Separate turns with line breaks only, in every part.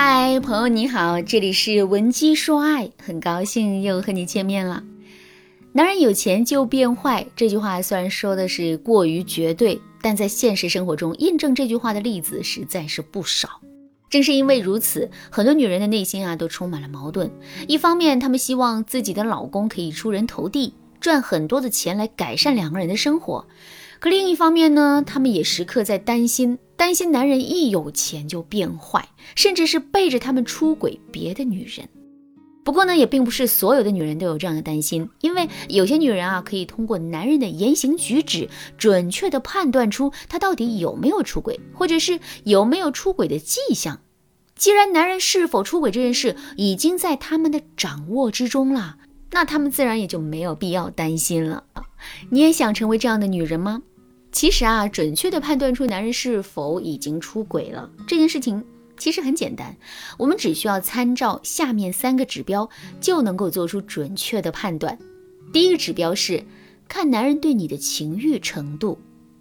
嗨，朋友你好，这里是文姬说爱，很高兴又和你见面了。男人有钱就变坏，这句话虽然说的是过于绝对，但在现实生活中印证这句话的例子实在是不少。正是因为如此，很多女人的内心啊都充满了矛盾。一方面，她们希望自己的老公可以出人头地，赚很多的钱来改善两个人的生活；可另一方面呢，他们也时刻在担心。担心男人一有钱就变坏，甚至是背着他们出轨别的女人。不过呢，也并不是所有的女人都有这样的担心，因为有些女人啊，可以通过男人的言行举止，准确的判断出他到底有没有出轨，或者是有没有出轨的迹象。既然男人是否出轨这件事已经在他们的掌握之中了，那他们自然也就没有必要担心了。你也想成为这样的女人吗？其实啊，准确的判断出男人是否已经出轨了这件事情，其实很简单。我们只需要参照下面三个指标，就能够做出准确的判断。第一个指标是看男人对你的情欲程度。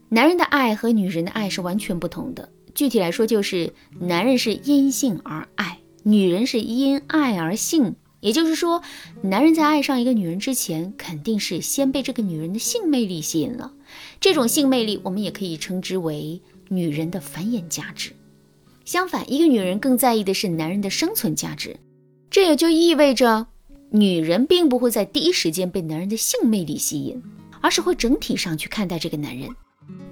男人的爱和女人的爱是完全不同的。具体来说，就是男人是因性而爱，女人是因爱而性。也就是说，男人在爱上一个女人之前，肯定是先被这个女人的性魅力吸引了。这种性魅力，我们也可以称之为女人的繁衍价值。相反，一个女人更在意的是男人的生存价值。这也就意味着，女人并不会在第一时间被男人的性魅力吸引，而是会整体上去看待这个男人。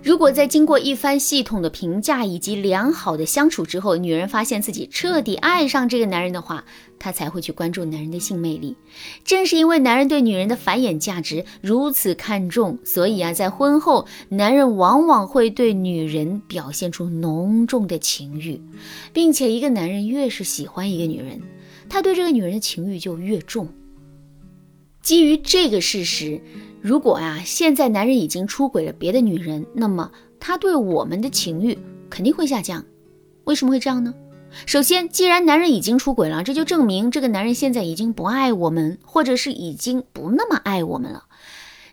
如果在经过一番系统的评价以及良好的相处之后，女人发现自己彻底爱上这个男人的话，她才会去关注男人的性魅力。正是因为男人对女人的繁衍价值如此看重，所以啊，在婚后，男人往往会对女人表现出浓重的情欲，并且一个男人越是喜欢一个女人，他对这个女人的情欲就越重。基于这个事实。如果呀，现在男人已经出轨了别的女人，那么他对我们的情欲肯定会下降。为什么会这样呢？首先，既然男人已经出轨了，这就证明这个男人现在已经不爱我们，或者是已经不那么爱我们了。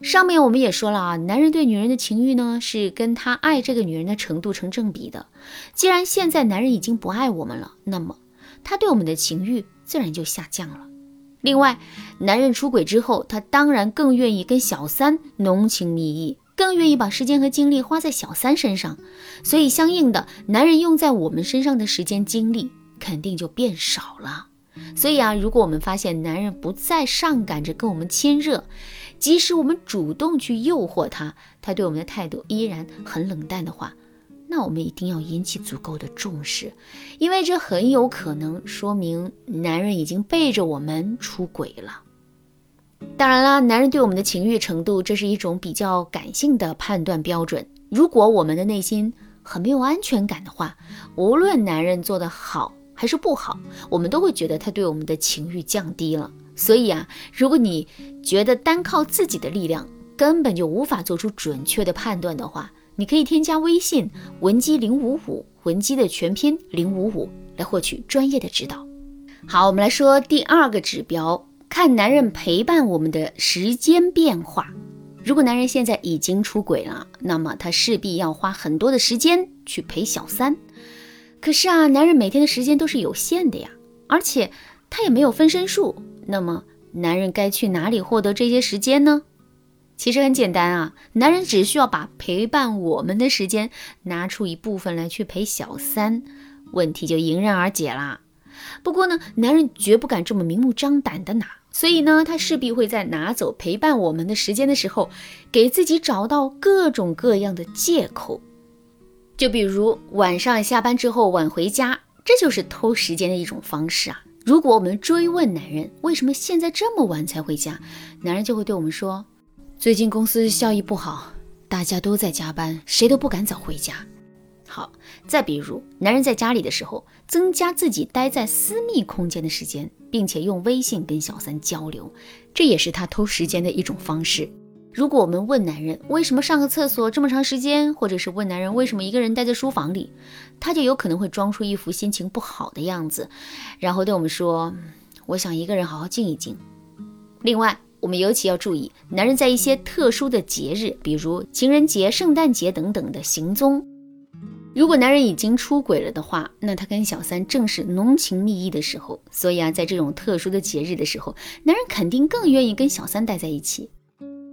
上面我们也说了啊，男人对女人的情欲呢，是跟他爱这个女人的程度成正比的。既然现在男人已经不爱我们了，那么他对我们的情欲自然就下降了。另外，男人出轨之后，他当然更愿意跟小三浓情蜜意，更愿意把时间和精力花在小三身上，所以相应的，男人用在我们身上的时间精力肯定就变少了。所以啊，如果我们发现男人不再上赶着跟我们亲热，即使我们主动去诱惑他，他对我们的态度依然很冷淡的话，那我们一定要引起足够的重视，因为这很有可能说明男人已经背着我们出轨了。当然啦，男人对我们的情欲程度，这是一种比较感性的判断标准。如果我们的内心很没有安全感的话，无论男人做得好还是不好，我们都会觉得他对我们的情欲降低了。所以啊，如果你觉得单靠自己的力量根本就无法做出准确的判断的话，你可以添加微信文姬零五五，文姬的全拼零五五，来获取专业的指导。好，我们来说第二个指标，看男人陪伴我们的时间变化。如果男人现在已经出轨了，那么他势必要花很多的时间去陪小三。可是啊，男人每天的时间都是有限的呀，而且他也没有分身术。那么，男人该去哪里获得这些时间呢？其实很简单啊，男人只需要把陪伴我们的时间拿出一部分来去陪小三，问题就迎刃而解啦。不过呢，男人绝不敢这么明目张胆的拿，所以呢，他势必会在拿走陪伴我们的时间的时候，给自己找到各种各样的借口。就比如晚上下班之后晚回家，这就是偷时间的一种方式啊。如果我们追问男人为什么现在这么晚才回家，男人就会对我们说。最近公司效益不好，大家都在加班，谁都不敢早回家。好，再比如，男人在家里的时候，增加自己待在私密空间的时间，并且用微信跟小三交流，这也是他偷时间的一种方式。如果我们问男人为什么上个厕所这么长时间，或者是问男人为什么一个人待在书房里，他就有可能会装出一副心情不好的样子，然后对我们说：“我想一个人好好静一静。”另外，我们尤其要注意，男人在一些特殊的节日，比如情人节、圣诞节等等的行踪。如果男人已经出轨了的话，那他跟小三正是浓情蜜意的时候，所以啊，在这种特殊的节日的时候，男人肯定更愿意跟小三待在一起。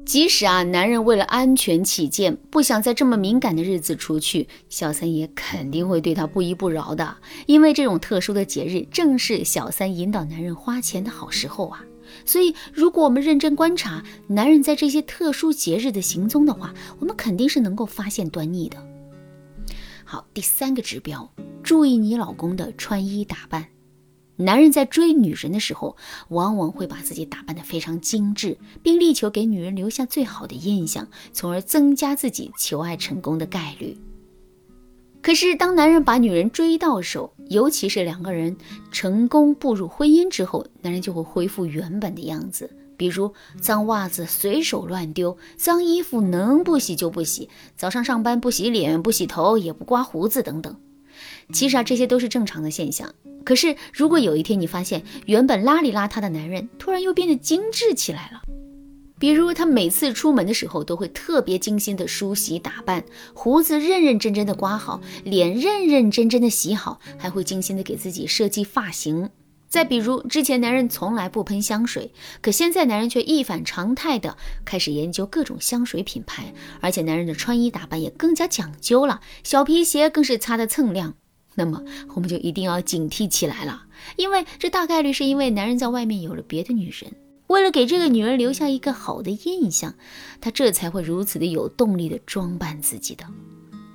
即使啊，男人为了安全起见，不想在这么敏感的日子出去，小三也肯定会对他不依不饶的。因为这种特殊的节日，正是小三引导男人花钱的好时候啊。所以，如果我们认真观察男人在这些特殊节日的行踪的话，我们肯定是能够发现端倪的。好，第三个指标，注意你老公的穿衣打扮。男人在追女人的时候，往往会把自己打扮得非常精致，并力求给女人留下最好的印象，从而增加自己求爱成功的概率。可是，当男人把女人追到手，尤其是两个人成功步入婚姻之后，男人就会恢复原本的样子，比如脏袜子随手乱丢，脏衣服能不洗就不洗，早上上班不洗脸、不洗头、也不刮胡子等等。其实啊，这些都是正常的现象。可是，如果有一天你发现原本邋里邋遢的男人突然又变得精致起来了，比如他每次出门的时候都会特别精心的梳洗打扮，胡子认认真真的刮好，脸认认真真的洗好，还会精心的给自己设计发型。再比如之前男人从来不喷香水，可现在男人却一反常态的开始研究各种香水品牌，而且男人的穿衣打扮也更加讲究了，小皮鞋更是擦得锃亮。那么我们就一定要警惕起来了，因为这大概率是因为男人在外面有了别的女人，为了给这个女人留下一个好的印象，他这才会如此的有动力的装扮自己的。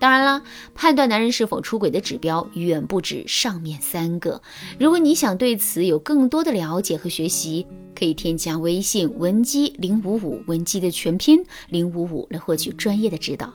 当然了，判断男人是否出轨的指标远不止上面三个。如果你想对此有更多的了解和学习，可以添加微信文姬零五五，文姬的全拼零五五来获取专业的指导。